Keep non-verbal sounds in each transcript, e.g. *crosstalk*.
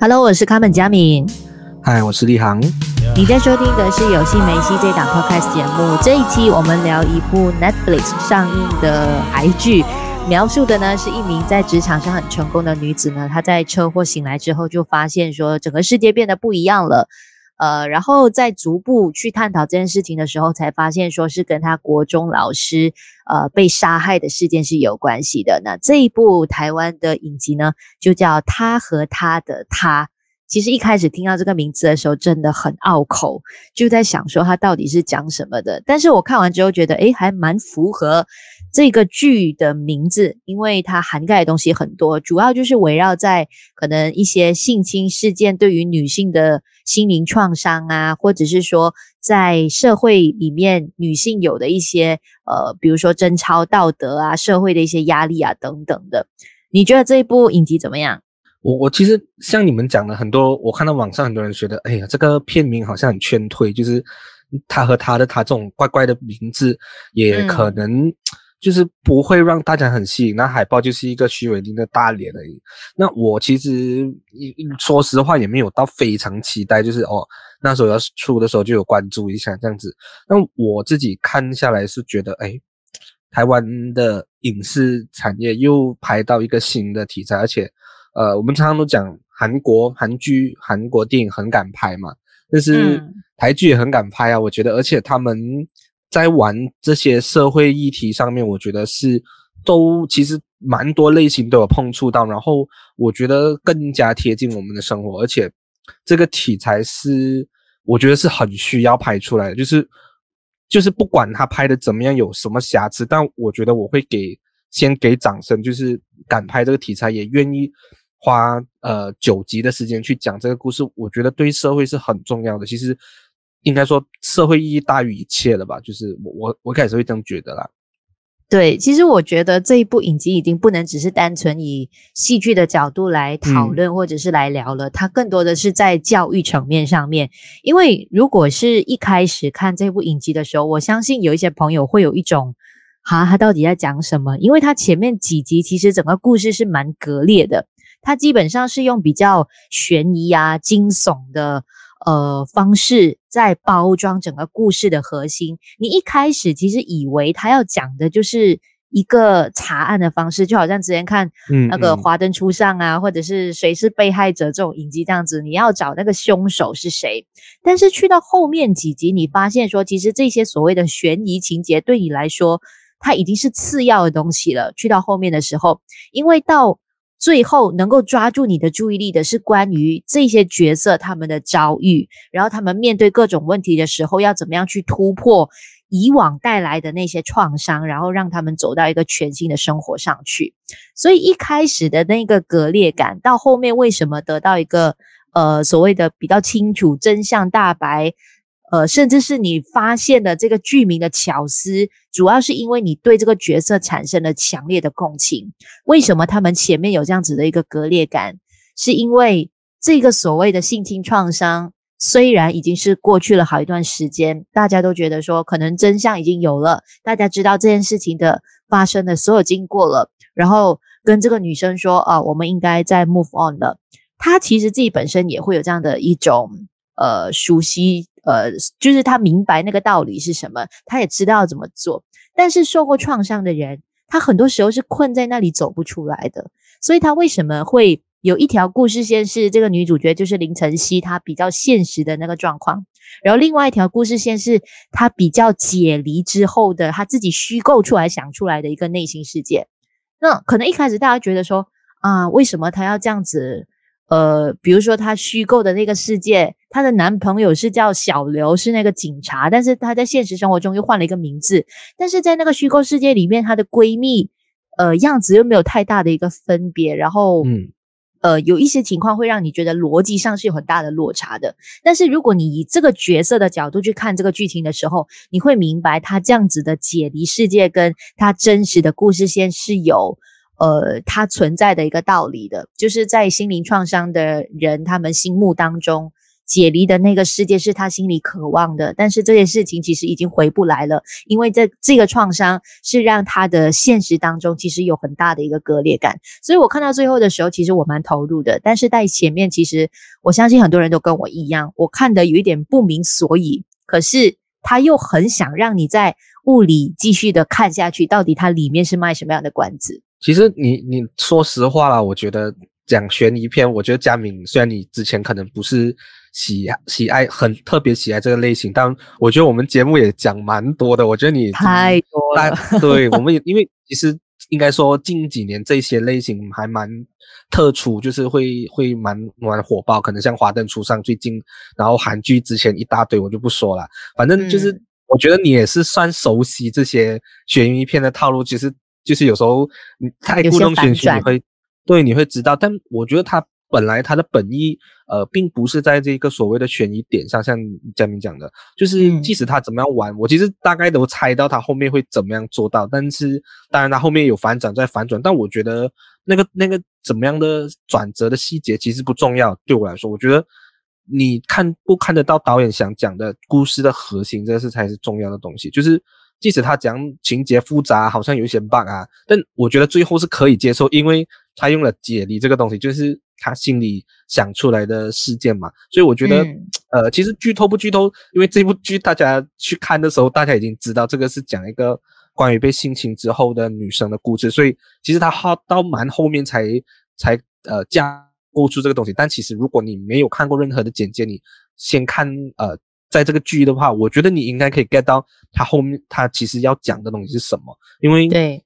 Hello，我是卡本佳敏。嗨，我是立航。你在收听的是《有戏没戏》这档 Podcast 节目。这一期我们聊一部 Netflix 上映的台剧，描述的呢是一名在职场上很成功的女子呢，她在车祸醒来之后，就发现说整个世界变得不一样了。呃，然后在逐步去探讨这件事情的时候，才发现说是跟他国中老师呃被杀害的事件是有关系的。那这一部台湾的影集呢，就叫《他和他的他》。其实一开始听到这个名字的时候，真的很拗口，就在想说它到底是讲什么的。但是我看完之后觉得，诶，还蛮符合这个剧的名字，因为它涵盖的东西很多，主要就是围绕在可能一些性侵事件对于女性的心灵创伤啊，或者是说在社会里面女性有的一些呃，比如说贞操道德啊，社会的一些压力啊等等的。你觉得这一部影集怎么样？我我其实像你们讲的很多，我看到网上很多人觉得，哎呀，这个片名好像很劝退，就是他和他的他这种怪怪的名字，也可能就是不会让大家很吸引。嗯、那海报就是一个许玮甯的大脸而已。那我其实说实话也没有到非常期待，就是哦那时候要出的时候就有关注一下这样子。那我自己看下来是觉得，哎，台湾的影视产业又拍到一个新的题材，而且。呃，我们常常都讲韩国韩剧、韩国电影很敢拍嘛，但是台剧也很敢拍啊。我觉得，而且他们在玩这些社会议题上面，我觉得是都其实蛮多类型都有碰触到，然后我觉得更加贴近我们的生活，而且这个题材是我觉得是很需要拍出来的，就是就是不管他拍的怎么样，有什么瑕疵，但我觉得我会给先给掌声，就是敢拍这个题材，也愿意。花呃九集的时间去讲这个故事，我觉得对社会是很重要的。其实应该说社会意义大于一切了吧？就是我我我开始会这样觉得啦。对，其实我觉得这一部影集已经不能只是单纯以戏剧的角度来讨论或者是来聊了，嗯、它更多的是在教育层面上面。因为如果是一开始看这部影集的时候，我相信有一些朋友会有一种哈，他到底在讲什么？因为他前面几集其实整个故事是蛮割裂的。它基本上是用比较悬疑啊、惊悚的呃方式在包装整个故事的核心。你一开始其实以为他要讲的就是一个查案的方式，就好像之前看那个《华灯初上》啊，嗯嗯，或者是谁是被害者这种影集这样子，你要找那个凶手是谁。但是去到后面几集，你发现说，其实这些所谓的悬疑情节对你来说，它已经是次要的东西了。去到后面的时候，因为到最后能够抓住你的注意力的是关于这些角色他们的遭遇，然后他们面对各种问题的时候要怎么样去突破以往带来的那些创伤，然后让他们走到一个全新的生活上去。所以一开始的那个割裂感，到后面为什么得到一个呃所谓的比较清楚真相大白？呃，甚至是你发现的这个剧名的巧思，主要是因为你对这个角色产生了强烈的共情。为什么他们前面有这样子的一个割裂感？是因为这个所谓的性侵创伤，虽然已经是过去了好一段时间，大家都觉得说可能真相已经有了，大家知道这件事情的发生的所有经过了，然后跟这个女生说啊，我们应该再 move on 了。她其实自己本身也会有这样的一种呃熟悉。呃，就是他明白那个道理是什么，他也知道怎么做。但是受过创伤的人，他很多时候是困在那里走不出来的。所以他为什么会有一条故事线是这个女主角就是林晨曦，她比较现实的那个状况，然后另外一条故事线是她比较解离之后的她自己虚构出来想出来的一个内心世界。那可能一开始大家觉得说啊，为什么她要这样子？呃，比如说她虚构的那个世界，她的男朋友是叫小刘，是那个警察，但是她在现实生活中又换了一个名字。但是在那个虚构世界里面，她的闺蜜，呃，样子又没有太大的一个分别。然后，嗯，呃，有一些情况会让你觉得逻辑上是有很大的落差的。但是如果你以这个角色的角度去看这个剧情的时候，你会明白她这样子的解离世界跟她真实的故事线是有。呃，它存在的一个道理的，就是在心灵创伤的人，他们心目当中，解离的那个世界是他心里渴望的，但是这件事情其实已经回不来了，因为这这个创伤是让他的现实当中其实有很大的一个割裂感。所以我看到最后的时候，其实我蛮投入的，但是在前面，其实我相信很多人都跟我一样，我看的有一点不明所以，可是他又很想让你在雾里继续的看下去，到底它里面是卖什么样的关子？其实你你说实话啦，我觉得。讲悬疑片，我觉得佳敏虽然你之前可能不是喜喜爱很特别喜爱这个类型，但我觉得我们节目也讲蛮多的。我觉得你太多了，对，我们也因为其实应该说近几年这些类型还蛮特殊，就是会会蛮蛮火爆，可能像《华灯初上》最近，然后韩剧之前一大堆，我就不说了。反正就是我觉得你也是算熟悉这些悬疑片的套路，其实就是有时候你太故弄玄虚，你会。对，你会知道，但我觉得他本来他的本意，呃，并不是在这个所谓的悬疑点上，像佳明讲的，就是即使他怎么样玩，嗯、我其实大概都猜到他后面会怎么样做到，但是当然他后面有反转再反转，但我觉得那个那个怎么样的转折的细节其实不重要，对我来说，我觉得你看不看得到导演想讲的故事的核心，这个是才是重要的东西，就是即使他讲情节复杂，好像有一些 bug 啊，但我觉得最后是可以接受，因为。他用了解离这个东西，就是他心里想出来的事件嘛，所以我觉得，嗯、呃，其实剧透不剧透，因为这部剧大家去看的时候，大家已经知道这个是讲一个关于被性侵之后的女生的故事，所以其实他好到蛮后面才才呃架构出这个东西。但其实如果你没有看过任何的简介，你先看呃在这个剧的话，我觉得你应该可以 get 到他后面他其实要讲的东西是什么，因为对。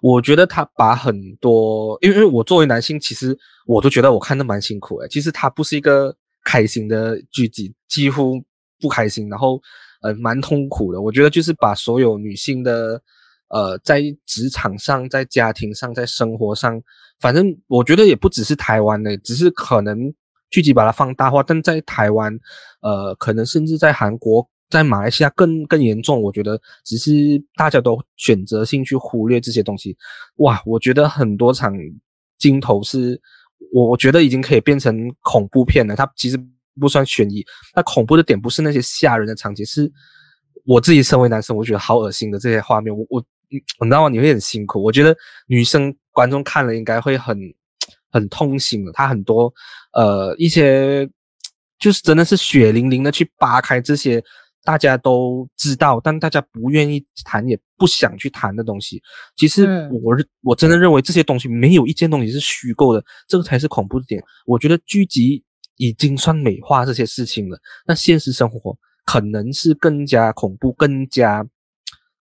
我觉得他把很多，因为我作为男性，其实我都觉得我看的蛮辛苦诶。其实他不是一个开心的剧集，几乎不开心，然后呃蛮痛苦的。我觉得就是把所有女性的呃在职场上、在家庭上、在生活上，反正我觉得也不只是台湾的，只是可能剧集把它放大化，但在台湾，呃，可能甚至在韩国。在马来西亚更更严重，我觉得只是大家都选择性去忽略这些东西。哇，我觉得很多场镜头是，我我觉得已经可以变成恐怖片了。它其实不算悬疑，那恐怖的点不是那些吓人的场景，是我自己身为男生，我觉得好恶心的这些画面。我我你知道吗？你会很辛苦。我觉得女生观众看了应该会很很痛心的。他很多呃一些就是真的是血淋淋的去扒开这些。大家都知道，但大家不愿意谈，也不想去谈的东西。其实我，嗯、我真的认为这些东西没有一件东西是虚构的，这个才是恐怖的点。我觉得剧集已经算美化这些事情了，那现实生活可能是更加恐怖、更加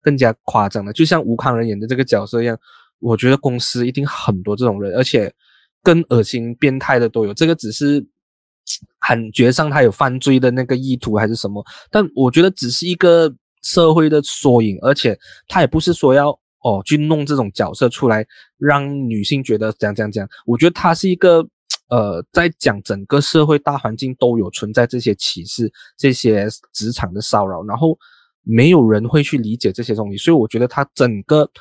更加夸张的。就像吴康仁演的这个角色一样，我觉得公司一定很多这种人，而且更恶心、变态的都有。这个只是。感觉上他有犯罪的那个意图还是什么？但我觉得只是一个社会的缩影，而且他也不是说要哦去弄这种角色出来让女性觉得怎样怎样怎样。我觉得他是一个呃在讲整个社会大环境都有存在这些歧视、这些职场的骚扰，然后没有人会去理解这些东西，所以我觉得他整个。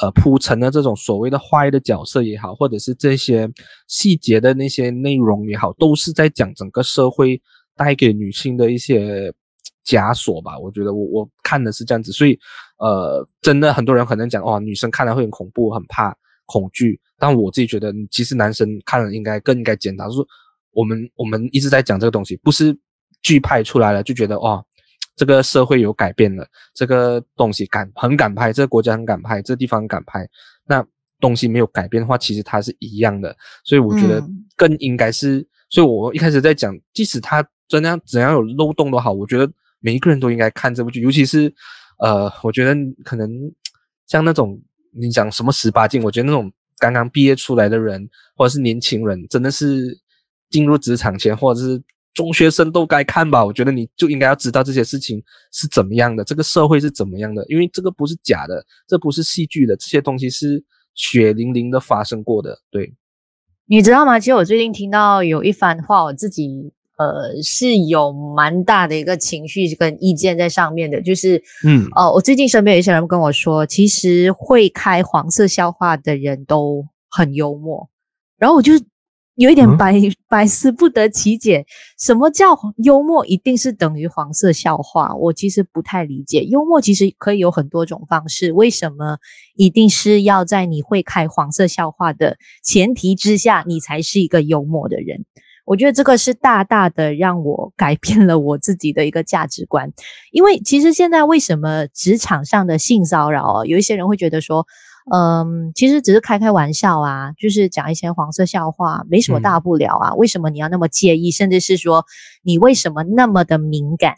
呃，铺陈的这种所谓的坏的角色也好，或者是这些细节的那些内容也好，都是在讲整个社会带给女性的一些枷锁吧。我觉得我我看的是这样子，所以呃，真的很多人可能讲，哦，女生看了会很恐怖，很怕恐惧。但我自己觉得，其实男生看了应该更应该检讨，就是我们我们一直在讲这个东西，不是剧拍出来了就觉得哦。这个社会有改变了，这个东西敢很敢拍，这个国家很敢拍，这个地方很敢拍。那东西没有改变的话，其实它是一样的。所以我觉得更应该是，嗯、所以我一开始在讲，即使它怎样怎样有漏洞都好，我觉得每一个人都应该看这部剧，尤其是呃，我觉得可能像那种你讲什么十八禁，我觉得那种刚刚毕业出来的人，或者是年轻人，真的是进入职场前，或者是。中学生都该看吧，我觉得你就应该要知道这些事情是怎么样的，这个社会是怎么样的，因为这个不是假的，这不是戏剧的，这些东西是血淋淋的发生过的。对，你知道吗？其实我最近听到有一番话，我自己呃是有蛮大的一个情绪跟意见在上面的，就是嗯呃，我最近身边有一些人跟我说，其实会开黄色笑话的人都很幽默，然后我就。有一点百 *laughs* 百思不得其解，什么叫幽默一定是等于黄色笑话？我其实不太理解。幽默其实可以有很多种方式，为什么一定是要在你会开黄色笑话的前提之下，你才是一个幽默的人？我觉得这个是大大的让我改变了我自己的一个价值观。因为其实现在为什么职场上的性骚扰，有一些人会觉得说。嗯，其实只是开开玩笑啊，就是讲一些黄色笑话，没什么大不了啊。嗯。为什么你要那么介意？甚至是说你为什么那么的敏感？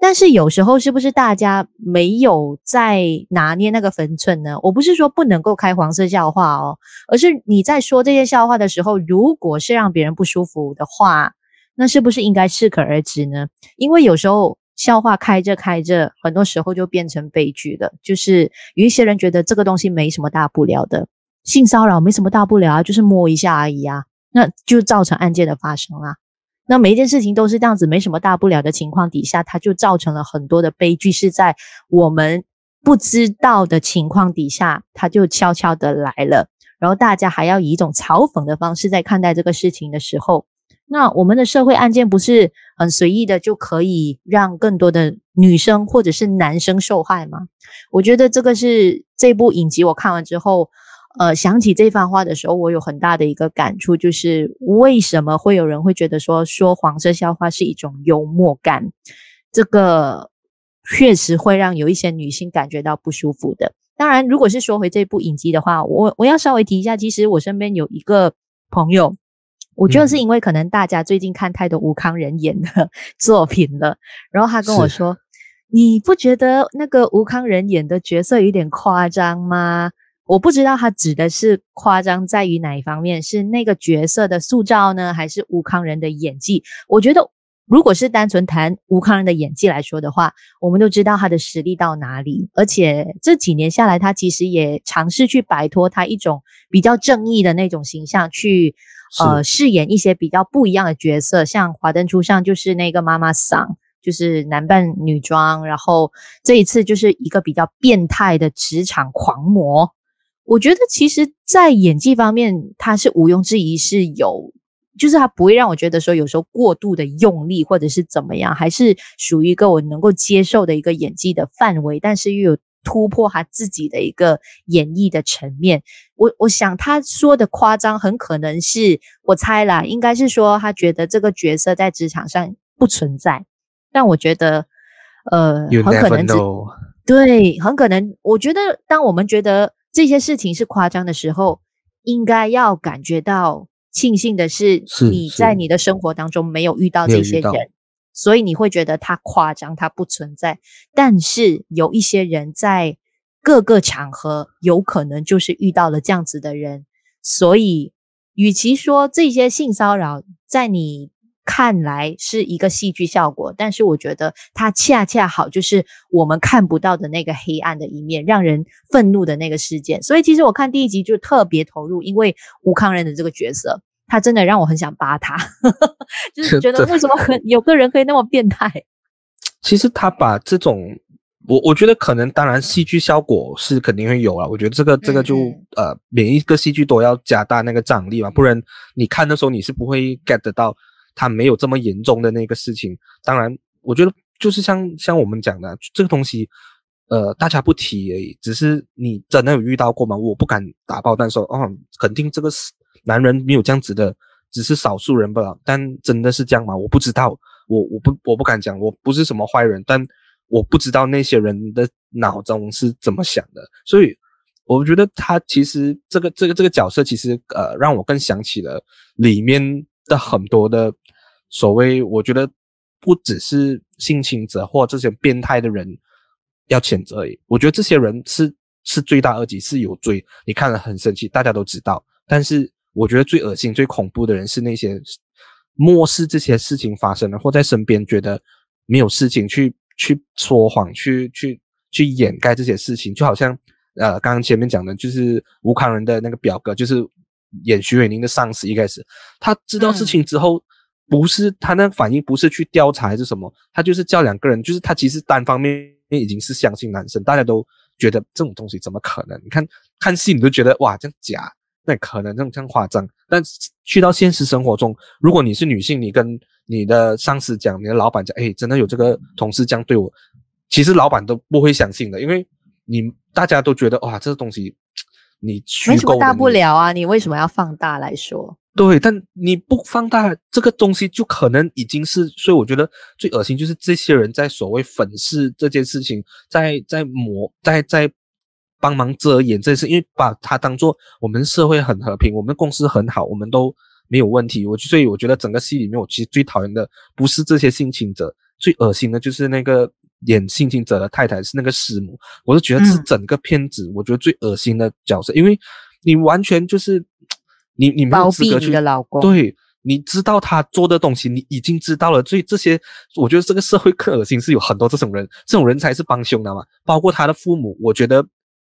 但是有时候是不是大家没有在拿捏那个分寸呢？我不是说不能够开黄色笑话哦，而是你在说这些笑话的时候，如果是让别人不舒服的话，那是不是应该适可而止呢？因为有时候。笑话开着开着，很多时候就变成悲剧了。就是有一些人觉得这个东西没什么大不了的，性骚扰没什么大不了啊，就是摸一下而已啊，那就造成案件的发生啊。那每一件事情都是这样子，没什么大不了的情况底下，它就造成了很多的悲剧，是在我们不知道的情况底下，它就悄悄的来了。然后大家还要以一种嘲讽的方式在看待这个事情的时候。那我们的社会案件不是很随意的就可以让更多的女生或者是男生受害吗？我觉得这个是这部影集我看完之后，呃，想起这番话的时候，我有很大的一个感触，就是为什么会有人会觉得说说黄色笑话是一种幽默感？这个确实会让有一些女性感觉到不舒服的。当然，如果是说回这部影集的话，我我要稍微提一下，其实我身边有一个朋友。我觉得是因为可能大家最近看太多吴康仁演的 *laughs* 作品了，然后他跟我说：“你不觉得那个吴康仁演的角色有点夸张吗？”我不知道他指的是夸张在于哪一方面，是那个角色的塑造呢，还是吴康仁的演技？我觉得，如果是单纯谈吴康仁的演技来说的话，我们都知道他的实力到哪里，而且这几年下来，他其实也尝试去摆脱他一种比较正义的那种形象去。呃，饰演一些比较不一样的角色，像《华灯初上》就是那个妈妈桑，就是男扮女装，然后这一次就是一个比较变态的职场狂魔。我觉得其实，在演技方面，他是毋庸置疑是有，就是他不会让我觉得说有时候过度的用力或者是怎么样，还是属于一个我能够接受的一个演技的范围，但是又有。突破他自己的一个演绎的层面，我我想他说的夸张，很可能是我猜啦，应该是说他觉得这个角色在职场上不存在，但我觉得，呃很可能是对，很可能，我觉得当我们觉得这些事情是夸张的时候，应该要感觉到庆幸的是，你在你的生活当中没有遇到这些人。所以你会觉得他夸张，他不存在。但是有一些人在各个场合有可能就是遇到了这样子的人。所以，与其说这些性骚扰在你看来是一个戏剧效果，但是我觉得它恰恰好就是我们看不到的那个黑暗的一面，让人愤怒的那个事件。所以，其实我看第一集就特别投入，因为吴康仁的这个角色。他真的让我很想扒他，*laughs* 就是觉得为什么很有个人可以那么变态？其实他把这种，我我觉得可能当然戏剧效果是肯定会有了。我觉得这个这个就呃，每一个戏剧都要加大那个张力嘛，不然你看的时候你是不会 get 得到他没有这么严重的那个事情。当然，我觉得就是像像我们讲的这个东西，呃，大家不提而已，只是你真的有遇到过吗？我不敢打包，但说哦，肯定这个是。男人没有这样子的，只是少数人吧？但真的是这样吗？我不知道，我我不我不敢讲，我不是什么坏人，但我不知道那些人的脑中是怎么想的。所以我觉得他其实这个这个这个角色，其实呃让我更想起了里面的很多的所谓，我觉得不只是性侵者或这些变态的人要谴责而已。我觉得这些人是是罪大恶极，是有罪，你看了很生气，大家都知道，但是。我觉得最恶心、最恐怖的人是那些漠视这些事情发生了，或在身边觉得没有事情去去说谎、去去去掩盖这些事情。就好像呃，刚刚前面讲的，就是吴康仁的那个表哥，就是演徐伟宁的上司。一开始他知道事情之后，不是他那反应，不是去调查还是什么，他就是叫两个人，就是他其实单方面已经是相信男生，大家都觉得这种东西怎么可能？你看看戏，你都觉得哇，这样假。那可能这样这样夸张。但去到现实生活中，如果你是女性，你跟你的上司讲，你的老板讲，哎，真的有这个同事这样对我，其实老板都不会相信的，因为你大家都觉得哇，这个东西你虚构，没什么大不了啊，你为什么要放大来说？对，但你不放大这个东西，就可能已经是，所以我觉得最恶心就是这些人在所谓粉饰这件事情，在在抹，在在帮忙遮掩这件事，因为把它当做我们社会很和平，我们公司很好，我们都没有问题。我所以我觉得整个戏里面，我其实最讨厌的不是这些性侵者，最恶心的就是那个演性侵者的太太是那个师母，我是觉得这是整个片子我觉得最恶心的角色，嗯、因为你完全就是。你你没有资格去，的老公对，你知道他做的东西，你已经知道了。所以这些，我觉得这个社会更恶心，是有很多这种人，这种人才是帮凶的嘛。包括他的父母，我觉得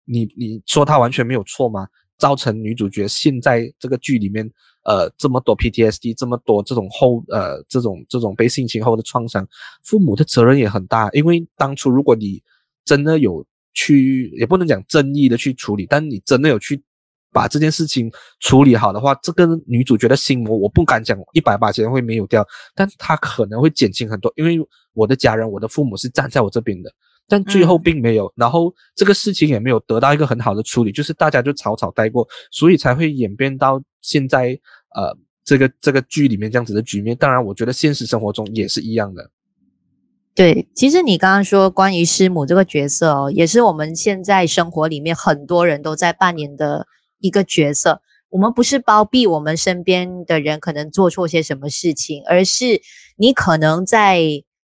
你你说他完全没有错吗？造成女主角现在这个剧里面，呃，这么多 PTSD，这么多这种后呃这种这种被性侵后的创伤，父母的责任也很大。因为当初如果你真的有去，也不能讲正义的去处理，但你真的有去。把这件事情处理好的话，这个女主角的心魔，我不敢讲一百八千会没有掉，但她可能会减轻很多。因为我的家人，我的父母是站在我这边的，但最后并没有，嗯、然后这个事情也没有得到一个很好的处理，就是大家就草草带过，所以才会演变到现在呃这个这个剧里面这样子的局面。当然，我觉得现实生活中也是一样的。对，其实你刚刚说关于师母这个角色哦，也是我们现在生活里面很多人都在扮演的。一个角色，我们不是包庇我们身边的人可能做错些什么事情，而是你可能在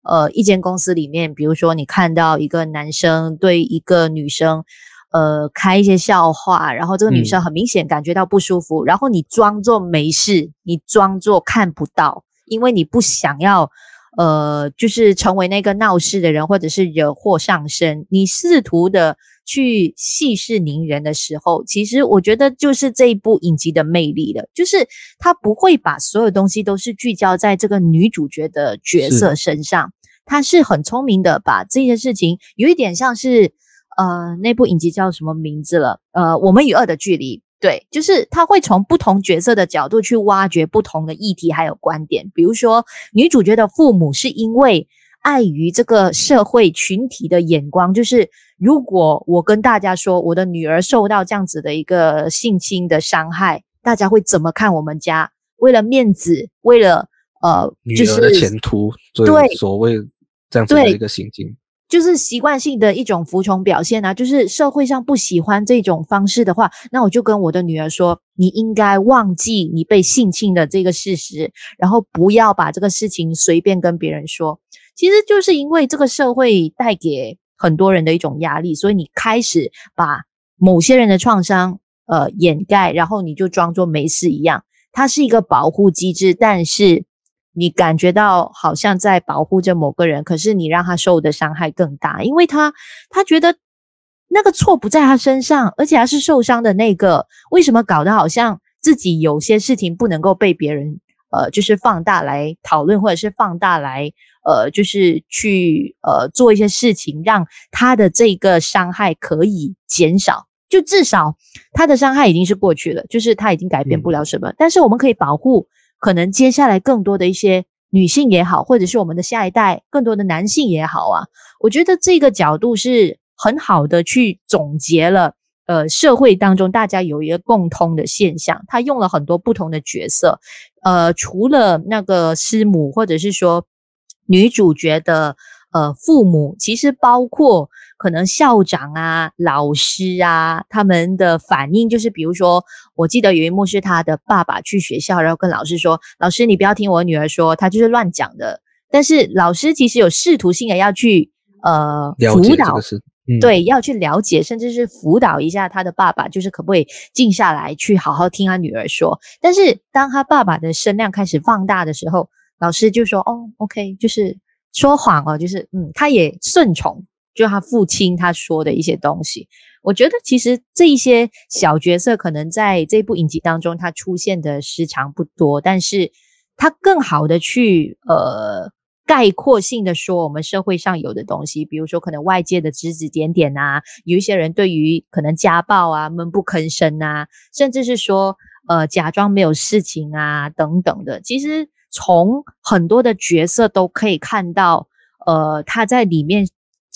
呃一间公司里面，比如说你看到一个男生对一个女生呃开一些笑话，然后这个女生很明显感觉到不舒服，嗯、然后你装作没事，你装作看不到，因为你不想要呃就是成为那个闹事的人，或者是惹祸上身，你试图的。去息事宁人的时候，其实我觉得就是这一部影集的魅力了，就是他不会把所有东西都是聚焦在这个女主角的角色身上，他是很聪明的把这件事情有一点像是呃那部影集叫什么名字了？呃，我们与恶的距离，对，就是他会从不同角色的角度去挖掘不同的议题还有观点，比如说女主角的父母是因为。碍于这个社会群体的眼光，就是如果我跟大家说我的女儿受到这样子的一个性侵的伤害，大家会怎么看我们家？为了面子，为了呃，就是女儿的前途，对所谓这样子的一个行径。就是习惯性的一种服从表现啊，就是社会上不喜欢这种方式的话，那我就跟我的女儿说，你应该忘记你被性侵的这个事实，然后不要把这个事情随便跟别人说。其实就是因为这个社会带给很多人的一种压力，所以你开始把某些人的创伤呃掩盖，然后你就装作没事一样。它是一个保护机制，但是。你感觉到好像在保护着某个人，可是你让他受的伤害更大，因为他他觉得那个错不在他身上，而且他是受伤的那个。为什么搞得好像自己有些事情不能够被别人呃，就是放大来讨论，或者是放大来呃，就是去呃做一些事情，让他的这个伤害可以减少？就至少他的伤害已经是过去了，就是他已经改变不了什么，嗯、但是我们可以保护。可能接下来更多的一些女性也好，或者是我们的下一代更多的男性也好啊，我觉得这个角度是很好的去总结了，呃，社会当中大家有一个共通的现象，他用了很多不同的角色，呃，除了那个师母或者是说女主角的呃父母，其实包括。可能校长啊、老师啊，他们的反应就是，比如说，我记得有一幕是他的爸爸去学校，然后跟老师说：“老师，你不要听我女儿说，她就是乱讲的。”但是老师其实有试图性的要去呃辅导，嗯、对，要去了解，甚至是辅导一下他的爸爸，就是可不可以静下来去好好听他女儿说。但是当他爸爸的声量开始放大的时候，老师就说：“哦，OK，就是说谎哦，就是嗯，他也顺从。”就他父亲他说的一些东西，我觉得其实这一些小角色可能在这部影集当中他出现的时长不多，但是他更好的去呃概括性的说，我们社会上有的东西，比如说可能外界的指指点点啊，有一些人对于可能家暴啊闷不吭声啊，甚至是说呃假装没有事情啊等等的，其实从很多的角色都可以看到，呃他在里面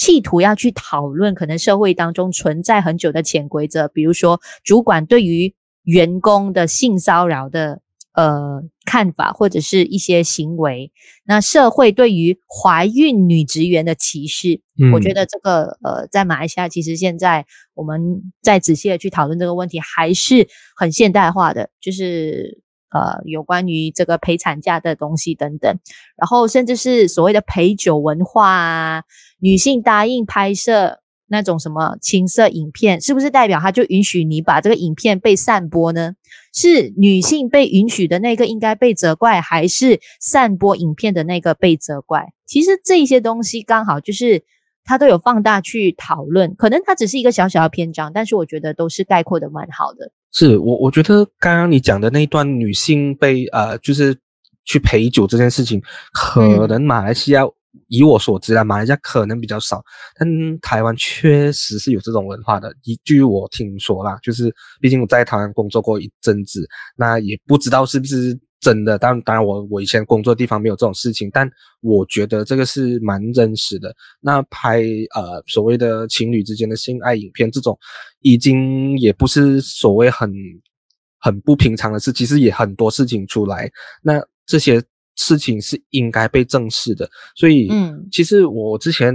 企图要去讨论可能社会当中存在很久的潜规则，比如说主管对于员工的性骚扰的。呃，看法或者是一些行为，那社会对于怀孕女职员的歧视，嗯，我觉得这个呃，在马来西亚其实现在我们再仔细的去讨论这个问题，还是很现代化的，就是呃，有关于这个陪产假的东西等等，然后甚至是所谓的陪酒文化啊，女性答应拍摄。那种什么情色影片，是不是代表他就允许你把这个影片被散播呢？是女性被允许的那个应该被责怪，还是散播影片的那个被责怪？其实这些东西刚好就是他都有放大去讨论，可能它只是一个小小的篇章，但是我觉得都是概括的蛮好的。是我我觉得刚刚你讲的那一段女性被呃就是去陪酒这件事情，可能马来西亚。嗯以我所知啊，马来西亚可能比较少，但台湾确实是有这种文化的。一据我听说啦，就是毕竟我在台湾工作过一阵子，那也不知道是不是真的。当当然我，我我以前工作地方没有这种事情，但我觉得这个是蛮真实的。那拍呃所谓的情侣之间的性爱影片，这种已经也不是所谓很很不平常的事，其实也很多事情出来。那这些。事情是应该被正视的，所以，嗯，其实我之前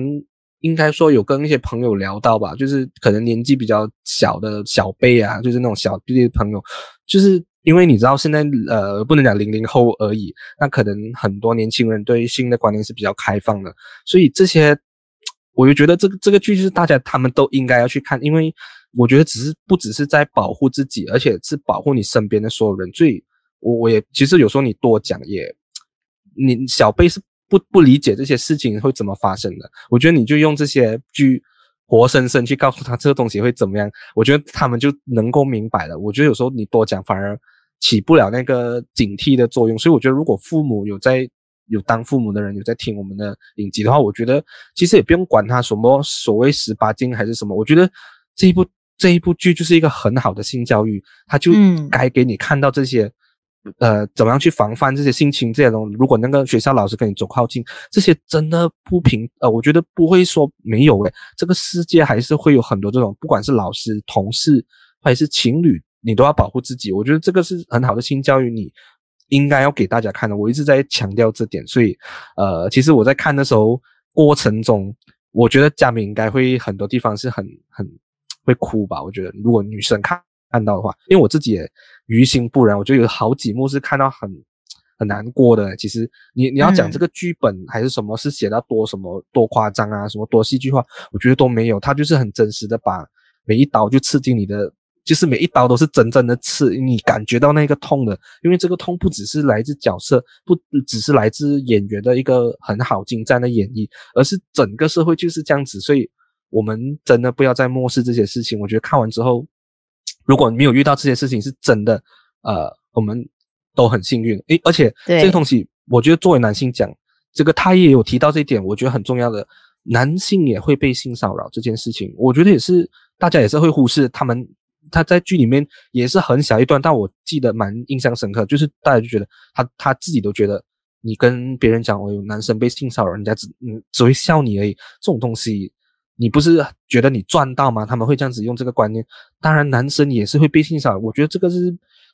应该说有跟一些朋友聊到吧，就是可能年纪比较小的小辈啊，就是那种小弟弟朋友，就是因为你知道现在呃不能讲零零后而已，那可能很多年轻人对性的观念是比较开放的，所以这些我就觉得这个这个剧就是大家他们都应该要去看，因为我觉得只是不只是在保护自己，而且是保护你身边的所有人。所以我我也其实有时候你多讲也。你小辈是不不理解这些事情会怎么发生的，我觉得你就用这些剧活生生去告诉他这个东西会怎么样，我觉得他们就能够明白了。我觉得有时候你多讲反而起不了那个警惕的作用，所以我觉得如果父母有在有当父母的人有在听我们的影集的话，我觉得其实也不用管他什么所谓十八禁还是什么，我觉得这一部这一部剧就是一个很好的性教育，他就该给你看到这些。呃，怎么样去防范这些性侵这些东西？如果那个学校老师跟你走靠近，这些真的不平，呃，我觉得不会说没有诶，这个世界还是会有很多这种，不管是老师、同事还是情侣，你都要保护自己。我觉得这个是很好的性教育，你应该要给大家看的。我一直在强调这点，所以呃，其实我在看的时候过程中，我觉得佳敏应该会很多地方是很很会哭吧。我觉得如果女生看。看到的话，因为我自己也于心不忍，我觉得有好几幕是看到很很难过的。其实你你要讲这个剧本还是什么，是写到多什么多夸张啊，什么多戏剧化，我觉得都没有。他就是很真实的把每一刀就刺进你的，就是每一刀都是真正的刺，你感觉到那个痛的。因为这个痛不只是来自角色，不只是来自演员的一个很好精湛的演绎，而是整个社会就是这样子。所以我们真的不要再漠视这些事情。我觉得看完之后。如果没有遇到这些事情，是真的，呃，我们都很幸运。诶，而且这个东西，我觉得作为男性讲，这个他也有提到这一点，我觉得很重要的，男性也会被性骚扰这件事情，我觉得也是大家也是会忽视。他们他在剧里面也是很小一段，但我记得蛮印象深刻，就是大家就觉得他他自己都觉得，你跟别人讲我有男生被性骚扰，人家只嗯只会笑你而已，这种东西。你不是觉得你赚到吗？他们会这样子用这个观念。当然，男生也是会被性骚扰。我觉得这个是，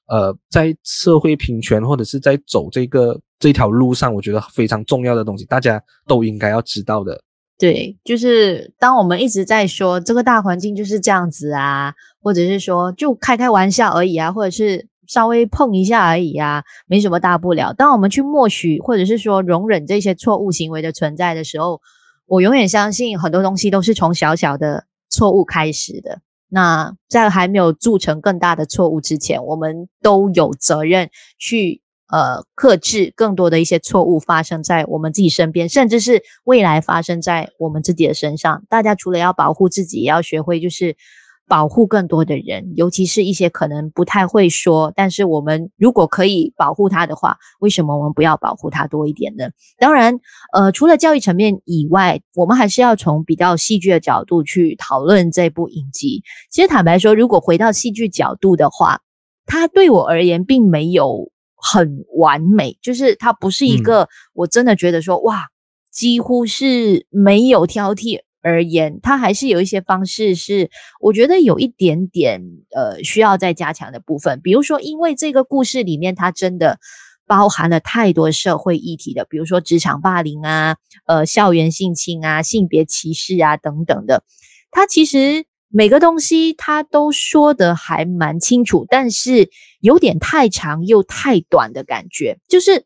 呃，在社会平权或者是在走这个这条路上，我觉得非常重要的东西，大家都应该要知道的。对，就是当我们一直在说这个大环境就是这样子啊，或者是说就开开玩笑而已啊，或者是稍微碰一下而已啊，没什么大不了。当我们去默许或者是说容忍这些错误行为的存在的时候，我永远相信很多东西都是从小小的错误开始的。那在还没有铸成更大的错误之前，我们都有责任去呃克制更多的一些错误发生在我们自己身边，甚至是未来发生在我们自己的身上。大家除了要保护自己，也要学会就是保护更多的人，尤其是一些可能不太会说，但是我们如果可以保护他的话，为什么我们不要保护他多一点呢？当然，呃，除了教育层面以外，我们还是要从比较戏剧的角度去讨论这部影集。其实坦白说，如果回到戏剧角度的话，它对我而言并没有很完美，就是它不是一个我真的觉得说、嗯、哇，几乎是没有挑剔。而言，它还是有一些方式是我觉得有一点点呃需要再加强的部分。比如说，因为这个故事里面它真的包含了太多社会议题的，比如说职场霸凌啊、呃校园性侵啊、性别歧视啊等等的。它其实每个东西他都说得还蛮清楚，但是有点太长又太短的感觉，就是。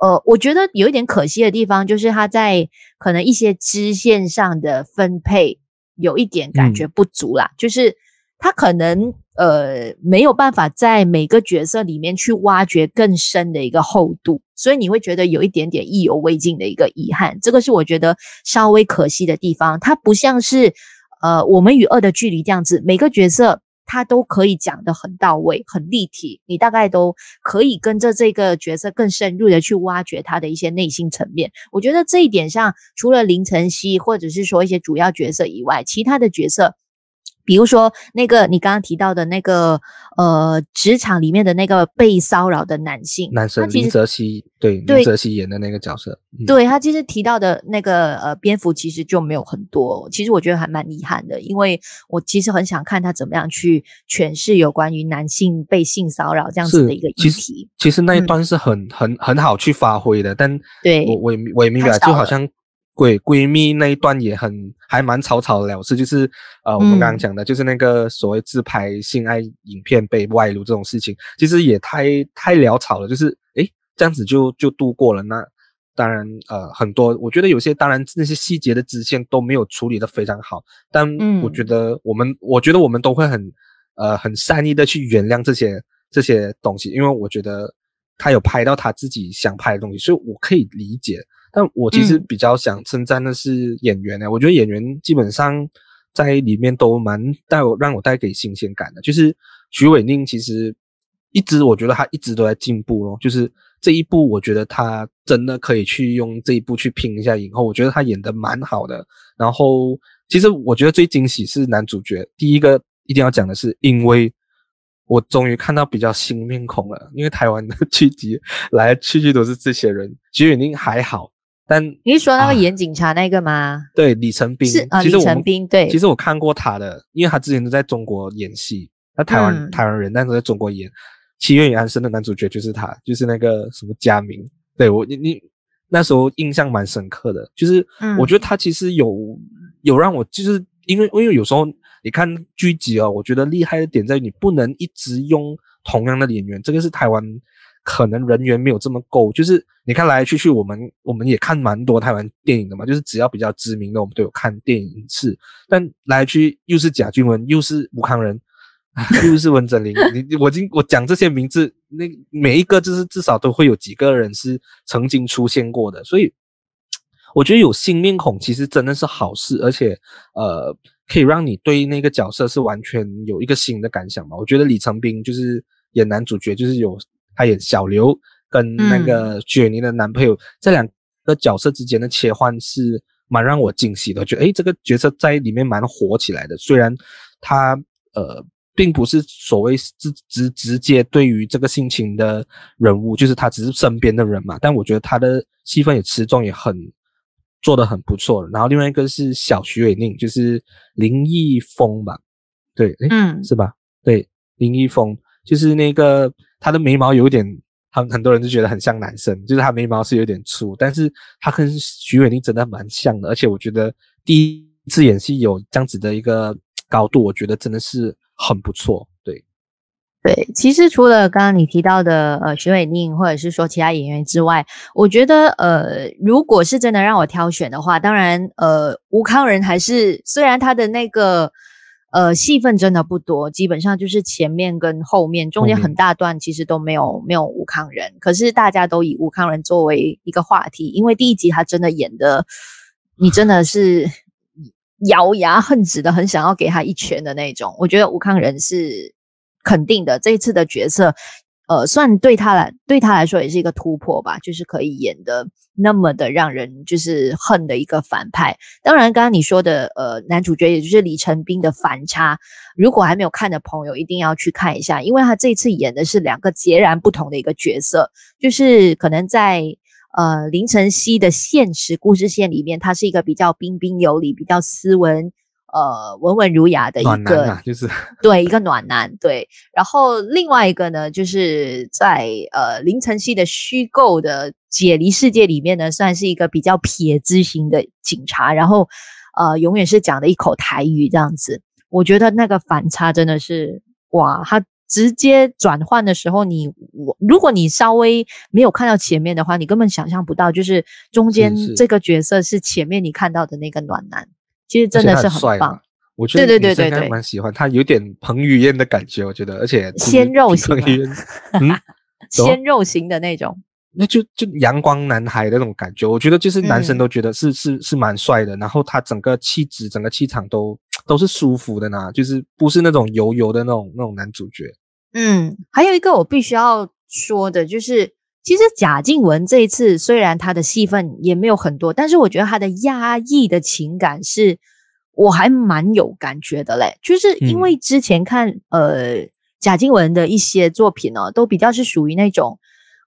呃，我觉得有一点可惜的地方，就是他在可能一些支线上的分配有一点感觉不足啦，嗯、就是他可能呃没有办法在每个角色里面去挖掘更深的一个厚度，所以你会觉得有一点点意犹未尽的一个遗憾，这个是我觉得稍微可惜的地方。它不像是呃我们与恶的距离这样子，每个角色。他都可以讲的很到位、很立体，你大概都可以跟着这个角色更深入的去挖掘他的一些内心层面。我觉得这一点上，除了林晨曦或者是说一些主要角色以外，其他的角色。比如说那个你刚刚提到的那个呃职场里面的那个被骚扰的男性男生林哲熹，对林哲熹演的那个角色，嗯、对他其实提到的那个呃蝙蝠其实就没有很多，其实我觉得还蛮遗憾的，因为我其实很想看他怎么样去诠释有关于男性被性骚扰这样子的一个议题。其实，其实那一段是很、嗯、很很好去发挥的，但对我我也我也明白，就好像。闺闺蜜那一段也很还蛮草草了事，就是呃，我们刚刚讲的，就是那个所谓自拍性爱影片被外露这种事情，其实也太太潦草了，就是诶这样子就就度过了。那当然呃很多，我觉得有些当然那些细节的支线都没有处理的非常好，但我觉得我们、嗯、我觉得我们都会很呃很善意的去原谅这些这些东西，因为我觉得他有拍到他自己想拍的东西，所以我可以理解。但我其实比较想称赞的是演员呢、欸，嗯、我觉得演员基本上在里面都蛮带我让我带给新鲜感的。就是许伟宁其实一直我觉得他一直都在进步咯，就是这一部我觉得他真的可以去用这一部去拼一下影后，我觉得他演的蛮好的。然后其实我觉得最惊喜是男主角，第一个一定要讲的是，因为我终于看到比较新面孔了，因为台湾的 *laughs* 剧集来来去去都是这些人，许玮甯还好。但你是说那个演警察那个吗？啊、对，李成斌是啊，李成斌对。其实我看过他的，因为他之前都在中国演戏，他台湾、嗯、台湾人，但是在中国演《七月与安生》的男主角就是他，就是那个什么佳明。对我你你那时候印象蛮深刻的，就是我觉得他其实有、嗯、有让我就是因为因为有时候你看剧集哦，我觉得厉害的点在于你不能一直用同样的演员，这个是台湾。可能人员没有这么够，就是你看来来去去，我们我们也看蛮多台湾电影的嘛，就是只要比较知名的，我们都有看电影一次。但来来去又是贾静雯，又是吴慷仁，*laughs* 又是温贞菱，你我今我讲这些名字，那每一个就是至少都会有几个人是曾经出现过的，所以我觉得有新面孔其实真的是好事，而且呃可以让你对那个角色是完全有一个新的感想嘛。我觉得李成斌就是演男主角，就是有。他演小刘跟那个雪妮的男朋友，嗯、这两个角色之间的切换是蛮让我惊喜的，觉得诶这个角色在里面蛮火起来的。虽然他呃并不是所谓直直直接对于这个性情的人物，就是他只是身边的人嘛，但我觉得他的戏份也持重也很做的很不错。然后另外一个是小徐伟宁，就是林毅峰吧，对，诶嗯，是吧？对，林毅峰就是那个。他的眉毛有点，很很多人就觉得很像男生，就是他眉毛是有点粗，但是他跟许玮宁真的蛮像的，而且我觉得第一次演戏有这样子的一个高度，我觉得真的是很不错。对，对，其实除了刚刚你提到的呃许玮宁或者是说其他演员之外，我觉得呃如果是真的让我挑选的话，当然呃吴康仁还是虽然他的那个。呃，戏份真的不多，基本上就是前面跟后面，中间很大段其实都没有没有吴康仁，可是大家都以吴康仁作为一个话题，因为第一集他真的演的，你真的是咬牙恨止的，很想要给他一拳的那种。我觉得吴康仁是肯定的，这一次的角色，呃，算对他来对他来说也是一个突破吧，就是可以演的那么的让人就是恨的一个反派。当然，刚刚你说的呃男主角也就是李成斌的反差，如果还没有看的朋友一定要去看一下，因为他这次演的是两个截然不同的一个角色，就是可能在。呃，林晨曦的现实故事线里面，他是一个比较彬彬有礼、比较斯文、呃文文儒雅的一个，暖男啊、就是对一个暖男。对，然后另外一个呢，就是在呃林晨曦的虚构的解离世界里面呢，算是一个比较撇子型的警察，然后呃永远是讲的一口台语这样子。我觉得那个反差真的是哇，他。直接转换的时候你，你我如果你稍微没有看到前面的话，你根本想象不到，就是中间这个角色是前面你看到的那个暖男，其实真的是很棒。我觉得对对对对对，蛮喜欢他，有点彭于晏的感觉，我觉得，而且鲜肉型，嗯，*laughs* 鲜肉型的那种，那就就阳光男孩的那种感觉，我觉得就是男生都觉得是、嗯、是是蛮帅的，然后他整个气质、整个气场都都是舒服的呢，就是不是那种油油的那种那种男主角。嗯，还有一个我必须要说的，就是其实贾静雯这一次虽然她的戏份也没有很多，但是我觉得她的压抑的情感是我还蛮有感觉的嘞。就是因为之前看、嗯、呃贾静雯的一些作品呢、哦，都比较是属于那种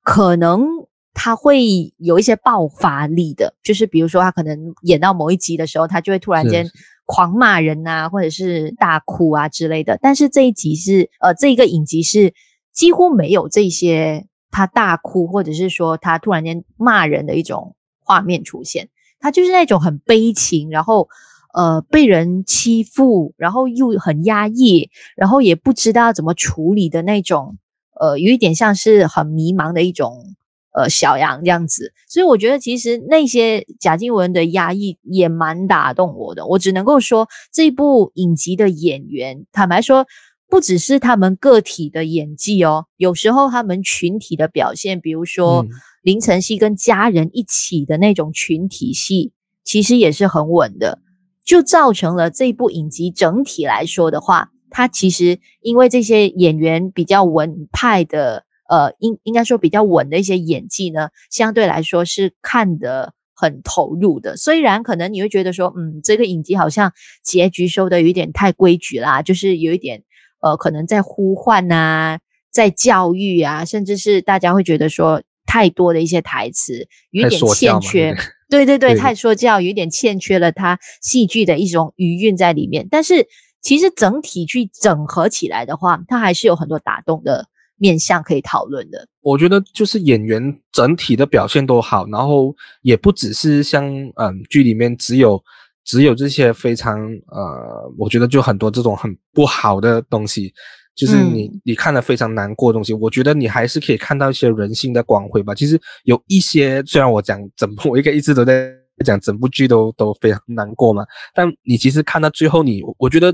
可能她会有一些爆发力的，就是比如说她可能演到某一集的时候，她就会突然间。狂骂人啊，或者是大哭啊之类的。但是这一集是，呃，这一个影集是几乎没有这些他大哭，或者是说他突然间骂人的一种画面出现。他就是那种很悲情，然后呃被人欺负，然后又很压抑，然后也不知道怎么处理的那种，呃，有一点像是很迷茫的一种。呃，小羊这样子，所以我觉得其实那些贾静雯的压抑也蛮打动我的。我只能够说，这部影集的演员，坦白说，不只是他们个体的演技哦，有时候他们群体的表现，比如说、嗯、林晨曦跟家人一起的那种群体戏，其实也是很稳的，就造成了这部影集整体来说的话，它其实因为这些演员比较稳派的。呃，应应该说比较稳的一些演技呢，相对来说是看得很投入的。虽然可能你会觉得说，嗯，这个影集好像结局收的有点太规矩啦，就是有一点呃，可能在呼唤啊，在教育啊，甚至是大家会觉得说太多的一些台词有点欠缺。对对对，对，太说教，有点欠缺了它戏剧的一种余韵在里面。但是其实整体去整合起来的话，它还是有很多打动的。面向可以讨论的，我觉得就是演员整体的表现都好，然后也不只是像嗯剧里面只有只有这些非常呃，我觉得就很多这种很不好的东西，就是你、嗯、你看了非常难过的东西，我觉得你还是可以看到一些人性的光辉吧。其实有一些虽然我讲整部我应该一直都在讲整部剧都都非常难过嘛，但你其实看到最后你，你我觉得。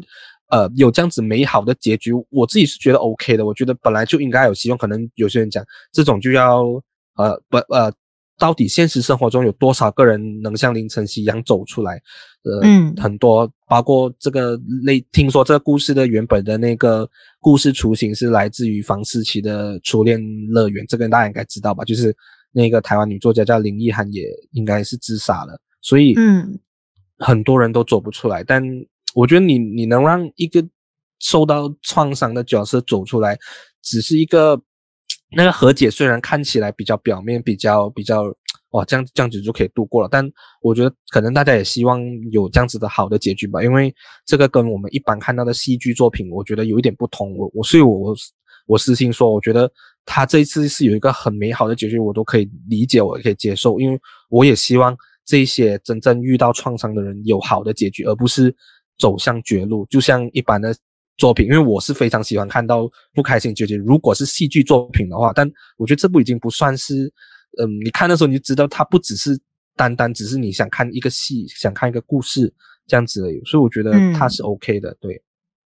呃，有这样子美好的结局，我自己是觉得 OK 的。我觉得本来就应该有希望。可能有些人讲这种就要呃不呃，到底现实生活中有多少个人能像林晨曦一样走出来？呃，嗯，很多，包括这个类，听说这个故事的原本的那个故事雏形是来自于房思琪的初恋乐园，这个大家应该知道吧？就是那个台湾女作家叫林奕涵，也应该是自杀了。所以，嗯，很多人都走不出来，但。我觉得你你能让一个受到创伤的角色走出来，只是一个那个和解，虽然看起来比较表面，比较比较哇，这样这样子就可以度过了。但我觉得可能大家也希望有这样子的好的结局吧，因为这个跟我们一般看到的戏剧作品，我觉得有一点不同。我我所以我我我私信说，我觉得他这一次是有一个很美好的结局，我都可以理解，我也可以接受，因为我也希望这些真正遇到创伤的人有好的结局，而不是。走向绝路，就像一般的作品，因为我是非常喜欢看到不开心结局。如果是戏剧作品的话，但我觉得这部已经不算是，嗯，你看的时候你就知道它不只是单单只是你想看一个戏，想看一个故事这样子而已。所以我觉得它是 OK 的，嗯、对，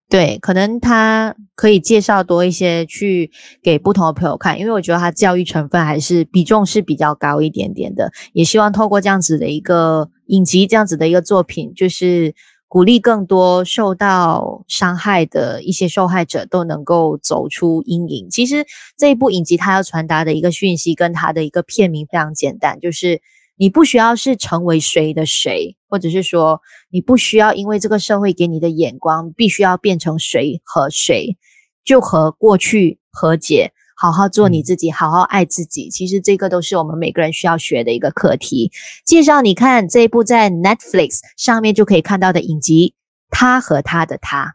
对，可能它可以介绍多一些去给不同的朋友看，因为我觉得它教育成分还是比重是比较高一点点的。也希望透过这样子的一个影集，这样子的一个作品，就是。鼓励更多受到伤害的一些受害者都能够走出阴影。其实这一部影集它要传达的一个讯息，跟它的一个片名非常简单，就是你不需要是成为谁的谁，或者是说你不需要因为这个社会给你的眼光，必须要变成谁和谁，就和过去和解。好好做你自己，好好爱自己。其实这个都是我们每个人需要学的一个课题。介绍你看这一部在 Netflix 上面就可以看到的影集《他和他的他》。